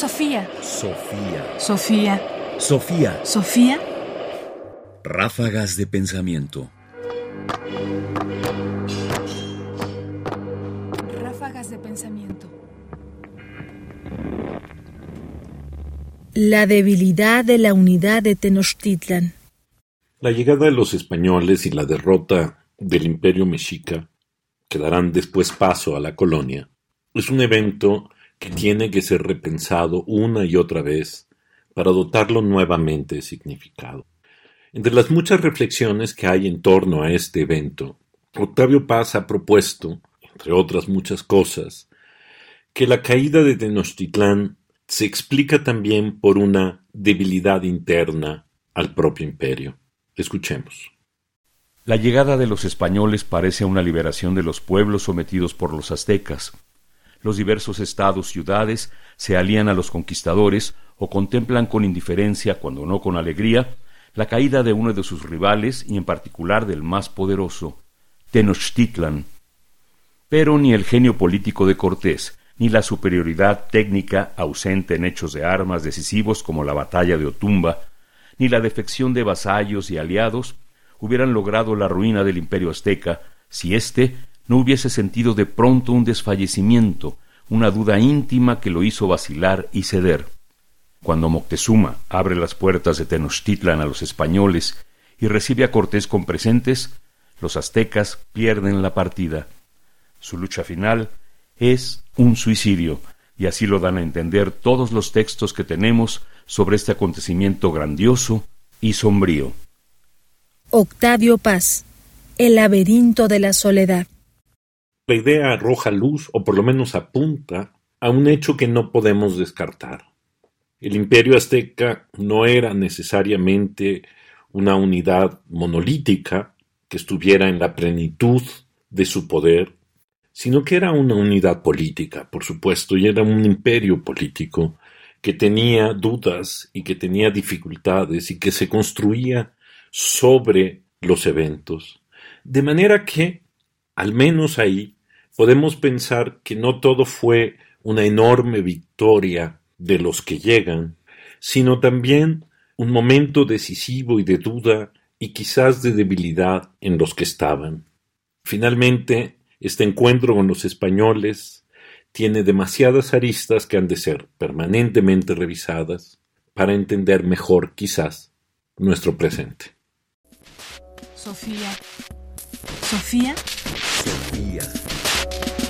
Sofía. Sofía. Sofía. Sofía. Sofía. Ráfagas de pensamiento. Ráfagas de pensamiento. La debilidad de la unidad de Tenochtitlan. La llegada de los españoles y la derrota del imperio mexica, que darán después paso a la colonia, es un evento que tiene que ser repensado una y otra vez para dotarlo nuevamente de significado. Entre las muchas reflexiones que hay en torno a este evento, Octavio Paz ha propuesto, entre otras muchas cosas, que la caída de Tenochtitlán se explica también por una debilidad interna al propio imperio. Escuchemos. La llegada de los españoles parece una liberación de los pueblos sometidos por los aztecas. Los diversos estados, ciudades, se alían a los conquistadores o contemplan con indiferencia, cuando no con alegría, la caída de uno de sus rivales y en particular del más poderoso, Tenochtitlan. Pero ni el genio político de Cortés, ni la superioridad técnica ausente en hechos de armas decisivos como la batalla de Otumba, ni la defección de vasallos y aliados hubieran logrado la ruina del imperio azteca si éste no hubiese sentido de pronto un desfallecimiento, una duda íntima que lo hizo vacilar y ceder. Cuando Moctezuma abre las puertas de Tenochtitlan a los españoles y recibe a Cortés con presentes, los aztecas pierden la partida. Su lucha final es un suicidio, y así lo dan a entender todos los textos que tenemos sobre este acontecimiento grandioso y sombrío. Octavio Paz. El laberinto de la soledad. La idea arroja luz, o por lo menos apunta, a un hecho que no podemos descartar. El imperio azteca no era necesariamente una unidad monolítica que estuviera en la plenitud de su poder, sino que era una unidad política, por supuesto, y era un imperio político que tenía dudas y que tenía dificultades y que se construía sobre los eventos. De manera que, al menos ahí, podemos pensar que no todo fue una enorme victoria de los que llegan, sino también un momento decisivo y de duda y quizás de debilidad en los que estaban. Finalmente, este encuentro con los españoles tiene demasiadas aristas que han de ser permanentemente revisadas para entender mejor quizás nuestro presente. Sofía. Sofía. Sofía.